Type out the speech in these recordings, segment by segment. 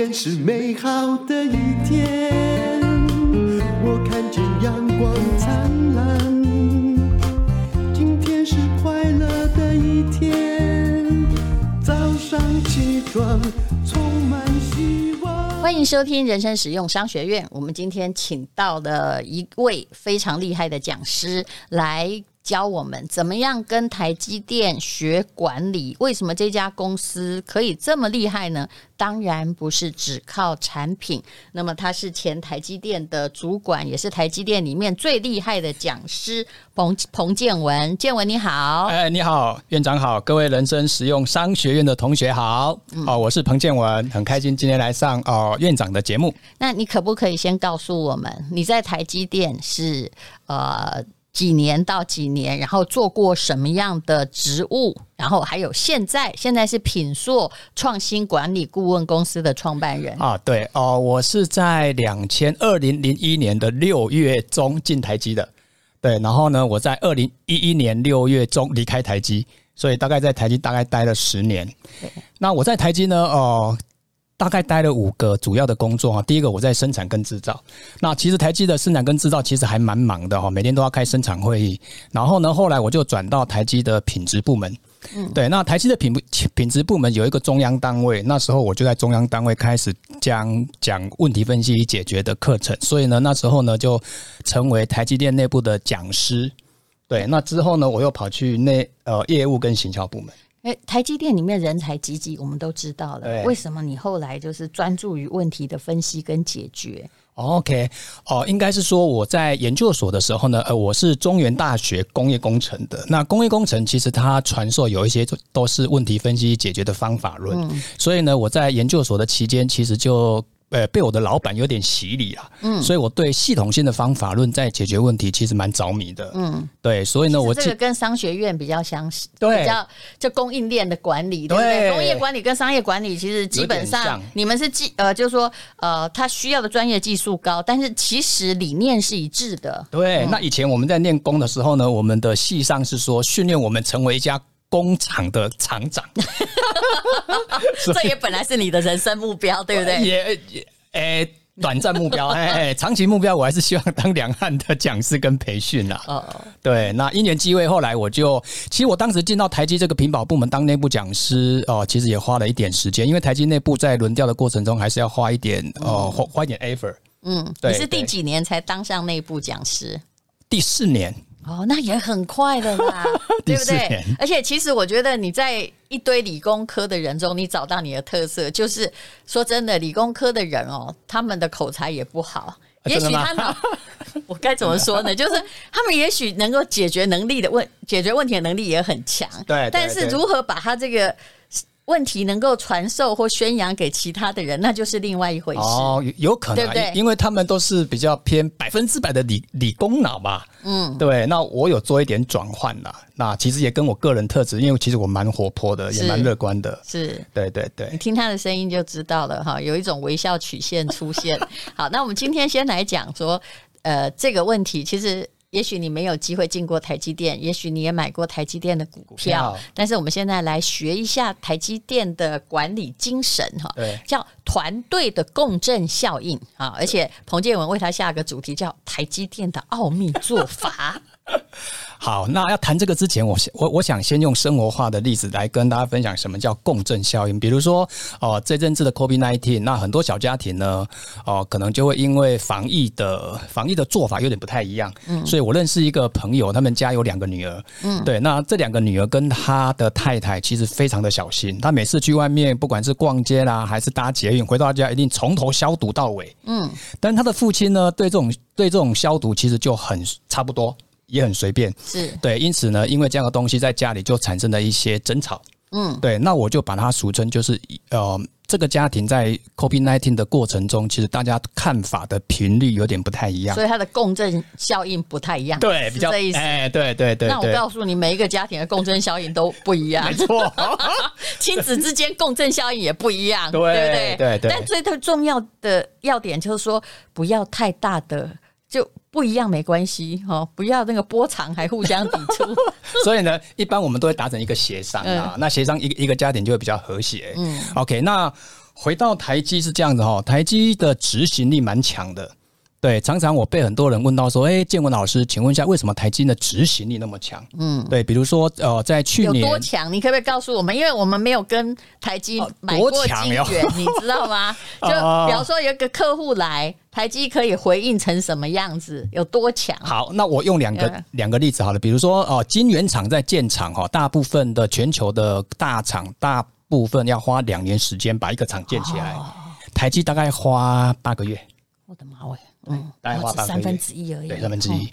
天是美好的一天，我看见阳光灿烂。今天是快乐的一天，早上起床充满希望。欢迎收听人生使用商学院。我们今天请到了一位非常厉害的讲师来。教我们怎么样跟台积电学管理？为什么这家公司可以这么厉害呢？当然不是只靠产品。那么他是前台积电的主管，也是台积电里面最厉害的讲师彭彭建文。建文你好，哎，你好，院长好，各位人生实用商学院的同学好。嗯、哦，我是彭建文，很开心今天来上哦院长的节目。那你可不可以先告诉我们，你在台积电是呃？几年到几年，然后做过什么样的职务？然后还有现在，现在是品硕创新管理顾问公司的创办人啊。对哦，我是在两千二零零一年的六月中进台积的。对，然后呢，我在二零一一年六月中离开台积，所以大概在台积大概待了十年。对那我在台积呢，哦。大概待了五个主要的工作哈，第一个我在生产跟制造，那其实台积的生产跟制造其实还蛮忙的哈，每天都要开生产会议。然后呢，后来我就转到台积的品质部门，嗯，对，那台积的品品质部门有一个中央单位，那时候我就在中央单位开始讲讲问题分析与解决的课程，所以呢，那时候呢就成为台积电内部的讲师。对，那之后呢，我又跑去内呃业务跟行销部门。哎，台积电里面人才济济，我们都知道了。对为什么你后来就是专注于问题的分析跟解决？OK，哦，应该是说我在研究所的时候呢，呃，我是中原大学工业工程的。那工业工程其实它传授有一些都是问题分析解决的方法论，嗯、所以呢，我在研究所的期间其实就。呃，被我的老板有点洗礼啊，嗯，所以我对系统性的方法论在解决问题其实蛮着迷的，嗯，对，所以呢，我这个跟商学院比较相似，对，比较就供应链的管理，对不对？对工业管理跟商业管理其实基本上你们是技呃，就是说呃，他需要的专业技术高，但是其实理念是一致的。对，嗯、那以前我们在念工的时候呢，我们的系上是说训练我们成为一家。工厂的厂长，这也本来是你的人生目标，对不对？也也，诶、欸，短暂目标，哎哎，长期目标，我还是希望当两岸的讲师跟培训啦。哦哦，对，那因缘机会，后来我就，其实我当时进到台积这个屏保部门当内部讲师，哦，其实也花了一点时间，因为台积内部在轮调的过程中，还是要花一点，哦，花花一点 effort。嗯，对，你是第几年才当上内部讲师？第四年。哦，那也很快的啦，对不对？而且其实我觉得你在一堆理工科的人中，你找到你的特色，就是说真的，理工科的人哦，他们的口才也不好，也许他们，我该怎么说呢？就是他们也许能够解决能力的问，解决问题的能力也很强，对，但是如何把他这个。问题能够传授或宣扬给其他的人，那就是另外一回事。哦，有可能，对不对？因为他们都是比较偏百分之百的理理工脑嘛。嗯，对。那我有做一点转换啦。那其实也跟我个人特质，因为其实我蛮活泼的，也蛮乐观的。是，对对对。你听他的声音就知道了哈，有一种微笑曲线出现。好，那我们今天先来讲说，呃，这个问题其实。也许你没有机会进过台积电，也许你也买过台积电的股票，但是我们现在来学一下台积电的管理精神哈，叫团队的共振效应啊，而且彭建文为他下个主题叫台积电的奥秘做法。好，那要谈这个之前，我我我想先用生活化的例子来跟大家分享什么叫共振效应。比如说，哦、呃，这阵子的 COVID-19，那很多小家庭呢，哦、呃，可能就会因为防疫的防疫的做法有点不太一样，嗯，所以我认识一个朋友，他们家有两个女儿，嗯，对，那这两个女儿跟他的太太其实非常的小心，她每次去外面，不管是逛街啦，还是搭捷运，回到家一定从头消毒到尾，嗯，但他的父亲呢，对这种对这种消毒其实就很差不多。也很随便，是对，因此呢，因为这样的东西在家里就产生了一些争吵，嗯，对，那我就把它俗称就是，呃，这个家庭在 COVID-19 的过程中，其实大家看法的频率有点不太一样，所以它的共振效应不太一样，对，比较这意思，哎，对对对。那我告诉你，每一个家庭的共振效应都不一样，没错，亲子之间共振效应也不一样，对不对？对对。但最重要的要点就是说，不要太大的就。不一样没关系哈，不要那个波长还互相抵触。所以呢，一般我们都会达成一个协商啊。嗯、那协商一个一个家庭就会比较和谐。嗯，OK。那回到台积是这样子哈，台积的执行力蛮强的。对，常常我被很多人问到说：“哎，建文老师，请问一下，为什么台积的执行力那么强？”嗯，对，比如说呃，在去年有多强？你可不可以告诉我们？因为我们没有跟台积买过晶圆，你知道吗？就比方说有一个客户来，台积可以回应成什么样子？有多强？好，那我用两个两个例子好了，比如说哦，晶圆厂在建厂哈，大部分的全球的大厂，大部分要花两年时间把一个厂建起来，台积大概花八个月。我的妈喂！嗯，大概花三分之一而已。对，三分之一。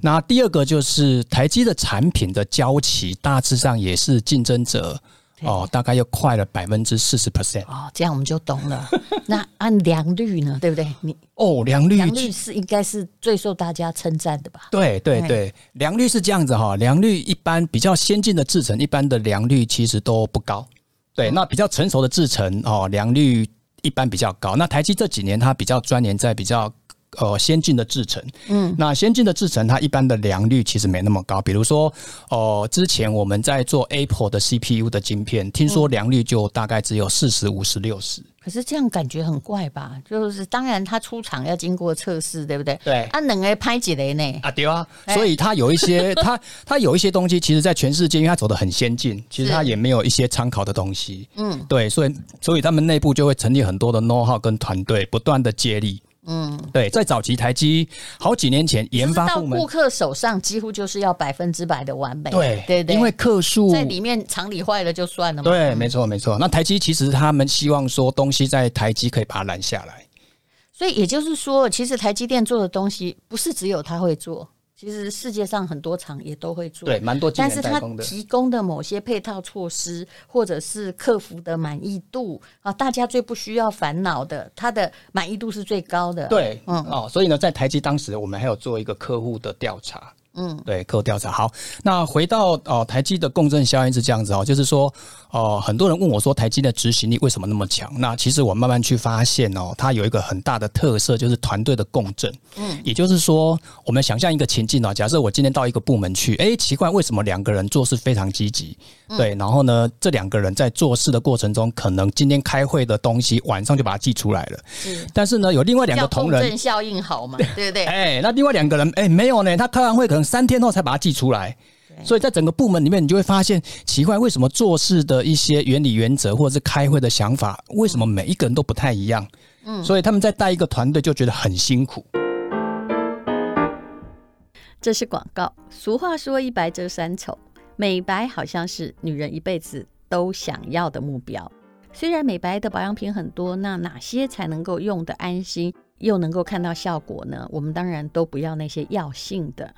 那第二个就是台积的产品的交期，大致上也是竞争者哦，大概又快了百分之四十 percent。哦，这样我们就懂了。那按良率呢？对不对？你哦，良率良率是应该是最受大家称赞的吧？对对对，良率是这样子哈。良率一般比较先进的制程，一般的良率其实都不高。对，那比较成熟的制程哦，良率一般比较高。那台积这几年它比较钻研在比较。呃，先进的制程，嗯，那先进的制程，它一般的良率其实没那么高。比如说，哦、呃，之前我们在做 Apple 的 CPU 的晶片，听说良率就大概只有四十五十六十。可是这样感觉很怪吧？就是当然，它出厂要经过测试，对不对？对。啊，能个拍几雷呢？啊，对啊。所以它有一些，它它有一些东西，其实在全世界，因为它走的很先进，其实它也没有一些参考的东西。嗯，对。所以，所以他们内部就会成立很多的 know-how 跟团队，不断的接力。嗯，对，在早期台积好几年前，研发部门到顾客手上几乎就是要百分之百的完美。对对对，因为客数在里面厂里坏了就算了嘛。对，没错没错。那台积其实他们希望说东西在台积可以把它拦下来。所以也就是说，其实台积电做的东西不是只有他会做。其实世界上很多厂也都会做，对，蛮多。但是它提供的某些配套措施，或者是客服的满意度啊，大家最不需要烦恼的，它的满意度是最高的。对，嗯哦，所以呢，在台积当时，我们还有做一个客户的调查。嗯，对，客户调查好。那回到哦，台积的共振效应是这样子哦，就是说哦，很多人问我说，台积的执行力为什么那么强？那其实我慢慢去发现哦，它有一个很大的特色，就是团队的共振。嗯，也就是说，我们想象一个情境哦，假设我今天到一个部门去，哎，奇怪，为什么两个人做事非常积极？对，然后呢，这两个人在做事的过程中，可能今天开会的东西晚上就把它记出来了。是，但是呢，有另外两个同仁，共振效应好嘛？对不对？哎，那另外两个人，哎，没有呢，他开完会可能。三天后才把它寄出来，所以在整个部门里面，你就会发现奇怪，为什么做事的一些原理原则，或者是开会的想法，为什么每一个人都不太一样？嗯，所以他们在带一个团队就觉得很辛苦。这是广告。俗话说一白遮三丑，美白好像是女人一辈子都想要的目标。虽然美白的保养品很多，那哪些才能够用得安心，又能够看到效果呢？我们当然都不要那些药性的。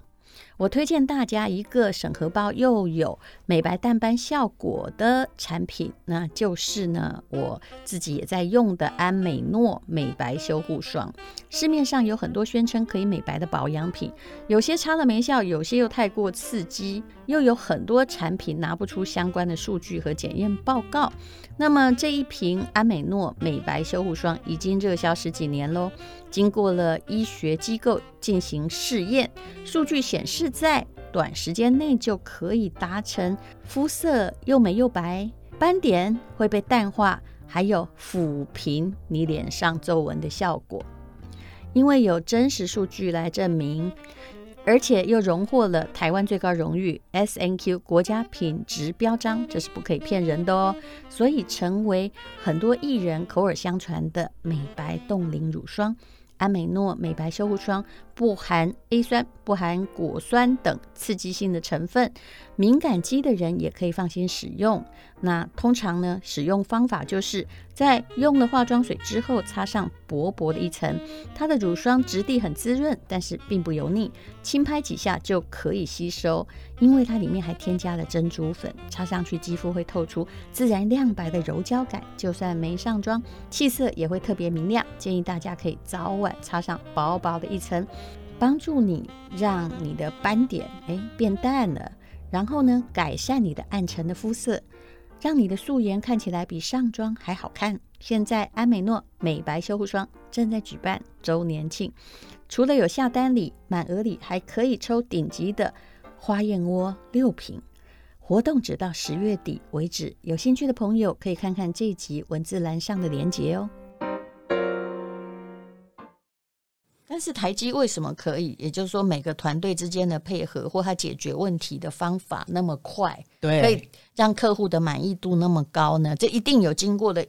我推荐大家一个审核包又有美白淡斑效果的产品，那就是呢，我自己也在用的安美诺美白修护霜。市面上有很多宣称可以美白的保养品，有些擦了没效，有些又太过刺激，又有很多产品拿不出相关的数据和检验报告。那么这一瓶安美诺美白修护霜已经热销十几年喽，经过了医学机构进行试验，数据显示在短时间内就可以达成肤色又美又白，斑点会被淡化，还有抚平你脸上皱纹的效果。因为有真实数据来证明。而且又荣获了台湾最高荣誉 SNQ 国家品质标章，这是不可以骗人的哦。所以成为很多艺人口耳相传的美白冻龄乳霜。安美诺美白修护霜不含 A 酸、不含果酸等刺激性的成分，敏感肌的人也可以放心使用。那通常呢，使用方法就是在用了化妆水之后，擦上薄薄的一层。它的乳霜质地很滋润，但是并不油腻，轻拍几下就可以吸收。因为它里面还添加了珍珠粉，擦上去肌肤会透出自然亮白的柔焦感，就算没上妆，气色也会特别明亮。建议大家可以早晚擦上薄薄的一层，帮助你让你的斑点诶变淡了，然后呢，改善你的暗沉的肤色。让你的素颜看起来比上妆还好看。现在安美诺美白修护霜正在举办周年庆，除了有下单礼，满额礼还可以抽顶级的花燕窝六瓶。活动只到十月底为止，有兴趣的朋友可以看看这集文字栏上的链接哦。但是台积为什么可以？也就是说，每个团队之间的配合或他解决问题的方法那么快，对，可以让客户的满意度那么高呢？这一定有经过的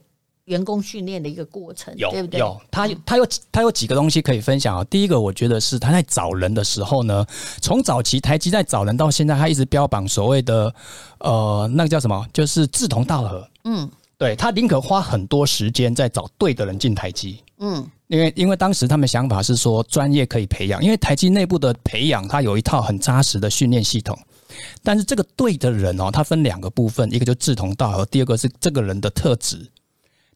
员工训练的一个过程，有对不对？有，他他有他有几个东西可以分享啊。第一个，我觉得是他在找人的时候呢，从早期台积在找人到现在，他一直标榜所谓的呃，那个叫什么，就是志同道合。嗯，对，他宁可花很多时间在找对的人进台积。嗯。因为因为当时他们想法是说专业可以培养，因为台积内部的培养，它有一套很扎实的训练系统。但是这个对的人哦，它分两个部分，一个就志同道合，第二个是这个人的特质。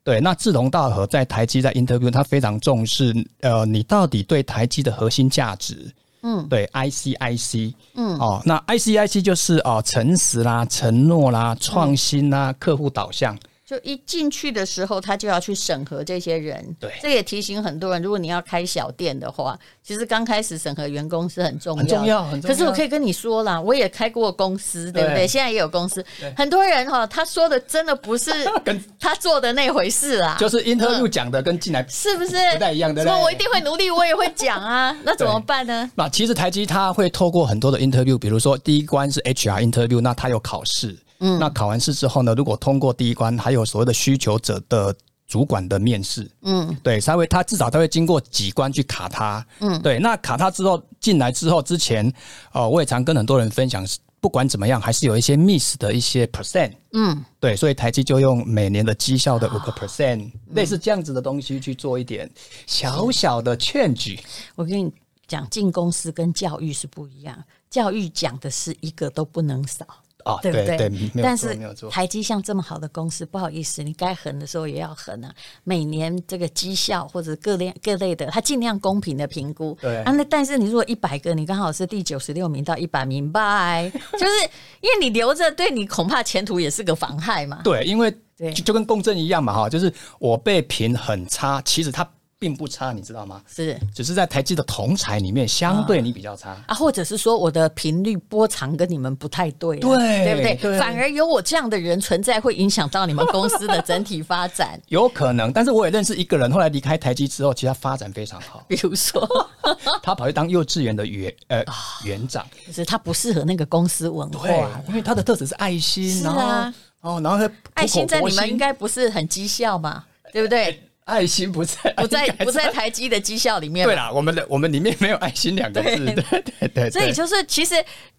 对，那志同道合在台积在 interview，他非常重视呃，你到底对台积的核心价值，嗯，对，ICIC，嗯，哦，那 ICIC 就是哦，诚实啦、承诺啦、创新啦、客户导向。就一进去的时候，他就要去审核这些人。对，这也提醒很多人，如果你要开小店的话，其实刚开始审核员工是很重要，很重要，很重要。可是我可以跟你说啦，我也开过公司，对不对？对现在也有公司，很多人哈，他说的真的不是 跟他做的那回事啦。就是 interview 讲的跟进来是不是不太一样的？说我一定会努力，我也会讲啊，那怎么办呢？那其实台积他会透过很多的 interview，比如说第一关是 HR interview，那他有考试。嗯，那考完试之后呢，如果通过第一关，还有所谓的需求者的主管的面试，嗯，对，稍微他至少他会经过几关去卡他，嗯，对，那卡他之后进来之后，之前哦、呃，我也常跟很多人分享，不管怎么样，还是有一些 miss 的一些 percent，嗯，对，所以台积就用每年的绩效的五个 percent，类似这样子的东西去做一点小小的劝举。我跟你讲，进公司跟教育是不一样，教育讲的是一个都不能少。哦，对不对？对对，但是台积像这么好的公司，不好意思，你该狠的时候也要狠啊。每年这个绩效或者各类各类的，他尽量公平的评估。对啊，那但是你如果一百个，你刚好是第九十六名到一百名，拜，就是因为你留着，对你恐怕前途也是个妨害嘛。对，因为就就跟共振一样嘛，哈，就是我被评很差，其实他。并不差，你知道吗？是，只是在台积的同才里面，相对你比较差啊，或者是说我的频率波长跟你们不太对，对，对不对？对，反而有我这样的人存在，会影响到你们公司的整体发展。有可能，但是我也认识一个人，后来离开台积之后，其实他发展非常好。比如说，他跑去当幼稚园的园呃园长，就是他不适合那个公司文化，因为他的特质是爱心，是啊，哦，然后爱心在你们应该不是很绩效嘛，对不对？爱心不在，不在，不在台积的绩效里面。对啦，我们的我们里面没有爱心两个字。对对对，对。所以就是，其实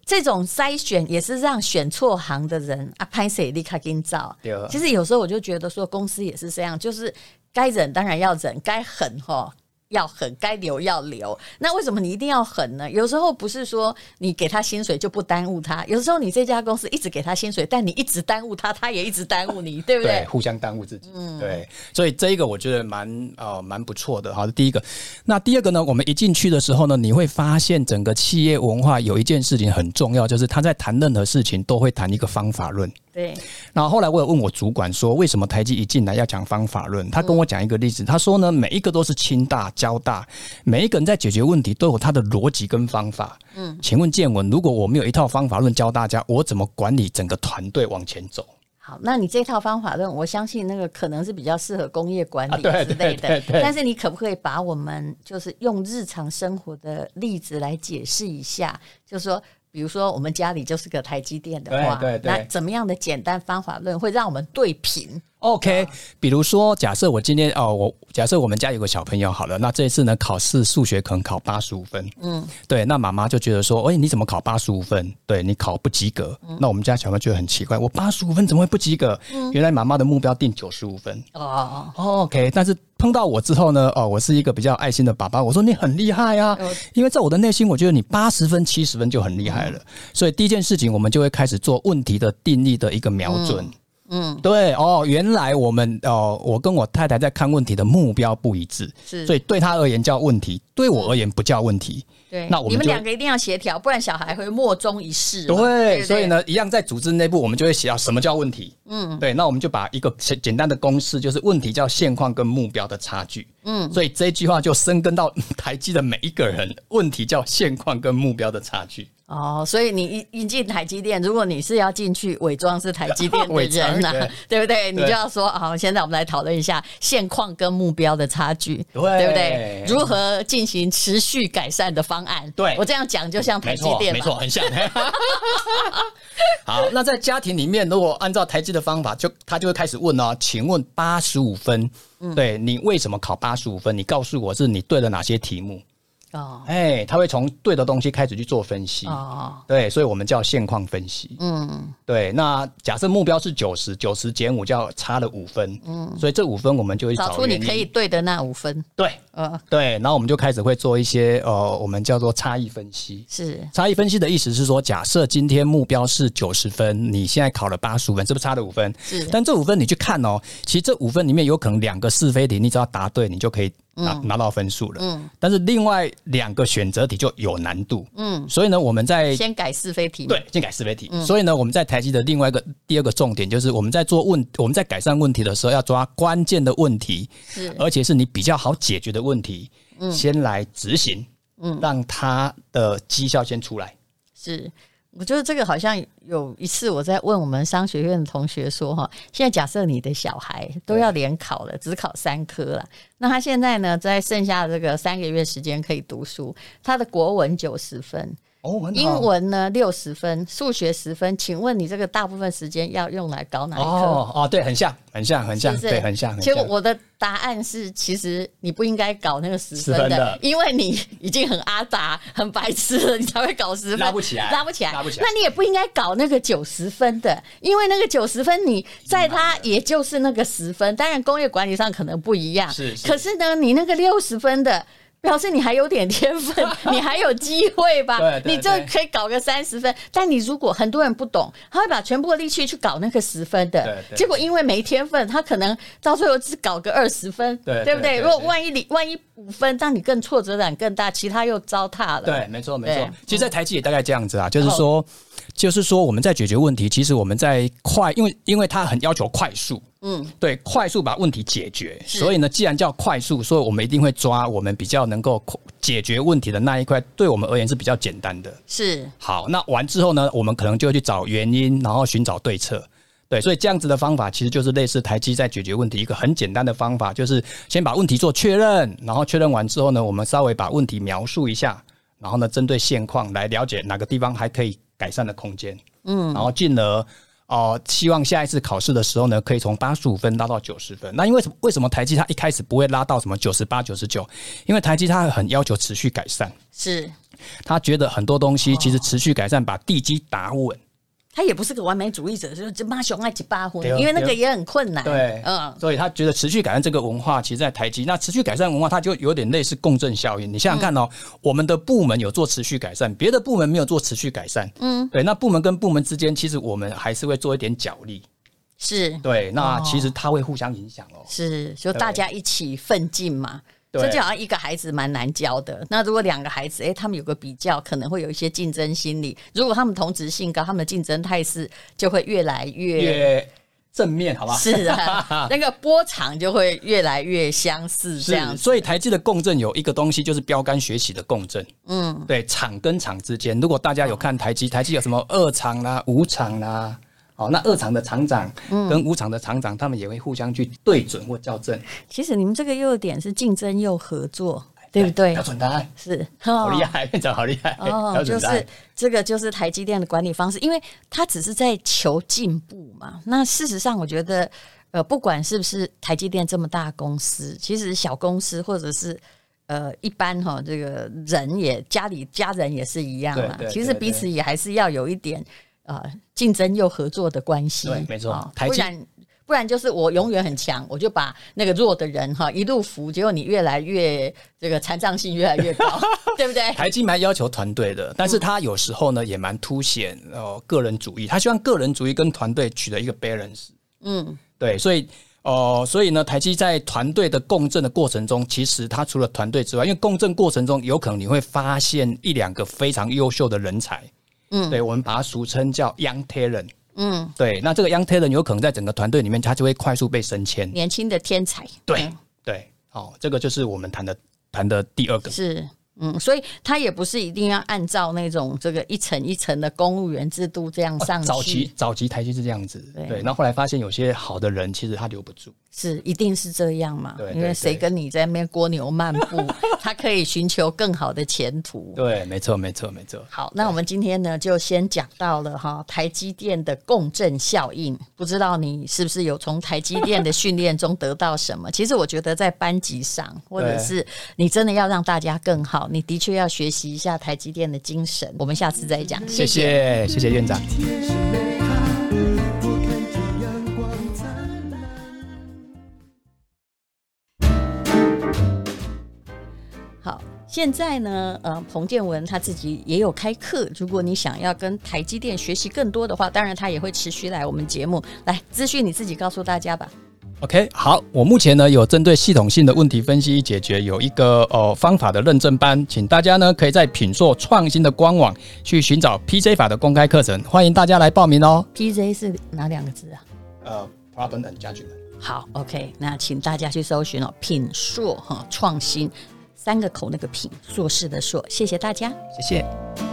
这种筛选也是让选错行的人啊，拍谁立刻给你找。其实有时候我就觉得说，公司也是这样，就是该忍当然要忍，该狠哈。要狠，该留要留。那为什么你一定要狠呢？有时候不是说你给他薪水就不耽误他，有时候你这家公司一直给他薪水，但你一直耽误他，他也一直耽误你，对不对？对，互相耽误自己。嗯，对。所以这一个我觉得蛮呃蛮不错的。好，第一个。那第二个呢？我们一进去的时候呢，你会发现整个企业文化有一件事情很重要，就是他在谈任何事情都会谈一个方法论。对，然后后来我有问我主管说，为什么台积一进来要讲方法论？他跟我讲一个例子，他说呢，每一个都是清大、交大，每一个人在解决问题都有他的逻辑跟方法。嗯，请问建文，如果我没有一套方法论教大家，我怎么管理整个团队往前走？好，那你这套方法论，我相信那个可能是比较适合工业管理之类的。但是你可不可以把我们就是用日常生活的例子来解释一下？就是说。比如说，我们家里就是个台积电的话，对对对，那怎么样的简单方法论会让我们对平？OK，比如说，假设我今天哦，我假设我们家有个小朋友好了，那这一次呢，考试数学可能考八十五分，嗯，对，那妈妈就觉得说，哎，你怎么考八十五分？对，你考不及格，嗯，那我们家小朋友觉得很奇怪，我八十五分怎么会不及格？嗯，原来妈妈的目标定九十五分，哦，OK，但是碰到我之后呢，哦，我是一个比较爱心的爸爸，我说你很厉害啊，因为在我的内心，我觉得你八十分、七十分就很厉害了，所以第一件事情，我们就会开始做问题的定义的一个瞄准。嗯，对哦，原来我们哦，我跟我太太在看问题的目标不一致，是，所以对他而言叫问题，对我而言不叫问题。对，那我们你们两个一定要协调，不然小孩会莫衷一是。对，对对，所以呢，一样在组织内部，我们就会写到什么叫问题。嗯，对，那我们就把一个简单的公式，就是问题叫现况跟目标的差距。嗯，所以这一句话就深根到台积的每一个人，问题叫现况跟目标的差距。哦，所以你一一进台积电，如果你是要进去伪装是台积电的人呐、啊，对不对？你就要说好，现在我们来讨论一下现况跟目标的差距，对，对不对？如何进行持续改善的方案？对，我这样讲就像台积电，没错，很像。好，那在家庭里面，如果按照台积的方法，就他就会开始问哦，请问八十五分，嗯、对你为什么考八十五分？你告诉我是你对了哪些题目？哦，哎，他会从对的东西开始去做分析。哦，对，所以我们叫现况分析。嗯，对。那假设目标是九十，九十减五叫差了五分。嗯，所以这五分我们就会找，找出你可以对的那五分。对，呃，对。然后我们就开始会做一些呃，我们叫做差异分析。是，差异分析的意思是说，假设今天目标是九十分，你现在考了八十五分，是不是差了五分？是。但这五分你去看哦，其实这五分里面有可能两个是非题，你只要答对，你就可以。拿拿到分数了，嗯，但是另外两个选择题就有难度，嗯，所以呢，我们在先改是非题，对，先改是非题，嗯，所以呢，我们在台积的另外一个第二个重点就是我们在做问，我们在改善问题的时候要抓关键的问题，是，而且是你比较好解决的问题，嗯，先来执行，嗯，让它的绩效先出来，是。我觉得这个好像有一次我在问我们商学院的同学说哈，现在假设你的小孩都要联考了，只考三科了，那他现在呢，在剩下的这个三个月时间可以读书，他的国文九十分。哦，英文呢六十分，数学十分，请问你这个大部分时间要用来搞哪一科？哦哦，对，很像，很像，很像，是是对，很像。结果我的答案是，其实你不应该搞那个十分，分的，因为你已经很阿达、很白痴了，你才会搞十分，拉不起来，拉不起来，拉不起来。那你也不应该搞那个九十分的，因为那个九十分，你在它也就是那个十分，当然工业管理上可能不一样，是，是。可是呢，你那个六十分的。表示你还有点天分，你还有机会吧？对，对，对，你这可以搞个三十分。但你如果很多人不懂，他会把全部的力气去搞那个十分的，结果因为没天分，他可能到最后只搞个二十分，对，对不对？如果万一你万一五分，让你更挫折感更大，其他又糟蹋了。对，没错没错。其实，在台积也大概这样子啊，就是说，哦、就是说我们在解决问题，其实我们在快，因为因为他很要求快速。嗯，对，快速把问题解决。所以呢，既然叫快速，所以我们一定会抓我们比较能够解决问题的那一块，对我们而言是比较简单的。是。好，那完之后呢，我们可能就会去找原因，然后寻找对策。对，所以这样子的方法其实就是类似台积在解决问题一个很简单的方法，就是先把问题做确认，然后确认完之后呢，我们稍微把问题描述一下，然后呢，针对现况来了解哪个地方还可以改善的空间。嗯，然后进而。哦，希望下一次考试的时候呢，可以从八十五分拉到九十分。那因为什么？为什么台积它一开始不会拉到什么九十八、九十九？因为台积它很要求持续改善，是他觉得很多东西其实持续改善，把地基打稳。他也不是个完美主义者，就是妈熊爱几把火，因为那个也很困难。对，嗯，所以他觉得持续改善这个文化，其实，在台积，那持续改善文化，它就有点类似共振效应。你想想看哦，嗯、我们的部门有做持续改善，别的部门没有做持续改善，嗯，对，那部门跟部门之间，其实我们还是会做一点角力，是。对，那其实它会互相影响哦，是，就大家一起奋进嘛。这就好像一个孩子蛮难教的。那如果两个孩子，哎，他们有个比较，可能会有一些竞争心理。如果他们同质性高，他们的竞争态势就会越来越，越正面，好吧？是啊，那个波长就会越来越相似。这样，所以台积的共振有一个东西，就是标杆学习的共振。嗯，对，厂跟厂之间，如果大家有看台积，台积有什么二厂啦、五厂啦。哦，那二厂的厂长跟五厂的厂长，他们也会互相去对准或校正。其实你们这个优点是竞争又合作，对不对？标准答案是 好厉害，院长好厉害哦！就是这个就是台积电的管理方式，因为他只是在求进步嘛。那事实上，我觉得呃，不管是不是台积电这么大公司，其实小公司或者是呃一般哈，这个人也家里家人也是一样嘛。其实彼此也还是要有一点。啊，竞争又合作的关系，对，没错。哦、不然不然就是我永远很强，我就把那个弱的人哈一路扶，结果你越来越这个残障性越来越高，对不对？台积蛮要求团队的，但是他有时候呢也蛮凸显哦个人主义，他希望个人主义跟团队取得一个 balance。嗯，对，所以哦、呃，所以呢，台积在团队的共振的过程中，其实他除了团队之外，因为共振过程中有可能你会发现一两个非常优秀的人才。嗯，对，我们把它俗称叫 young talent。嗯，对，那这个 young talent 有可能在整个团队里面，他就会快速被升迁。年轻的天才。对对，好，这个就是我们谈的谈的第二个。是嗯，所以他也不是一定要按照那种这个一层一层的公务员制度这样上去。哦、早期早期台积是这样子，对。那后后来发现有些好的人其实他留不住，是一定是这样嘛？对，因为谁跟你在那边蜗牛漫步，他可以寻求更好的前途。对，没错，没错，没错。好，那我们今天呢就先讲到了哈台积电的共振效应，不知道你是不是有从台积电的训练中得到什么？其实我觉得在班级上，或者是你真的要让大家更好。你的确要学习一下台积电的精神。我们下次再讲。谢谢，谢谢院长。现在呢，呃，彭建文他自己也有开课。如果你想要跟台积电学习更多的话，当然他也会持续来我们节目来资讯，你自己告诉大家吧。OK，好，我目前呢有针对系统性的问题分析与解决有一个呃方法的认证班，请大家呢可以在品硕创新的官网去寻找 PJ 法的公开课程，欢迎大家来报名哦。PJ 是哪两个字啊？呃，Problem and Judgment。好，OK，那请大家去搜寻哦，品硕哈创新三个口那个品硕士的硕，谢谢大家，谢谢。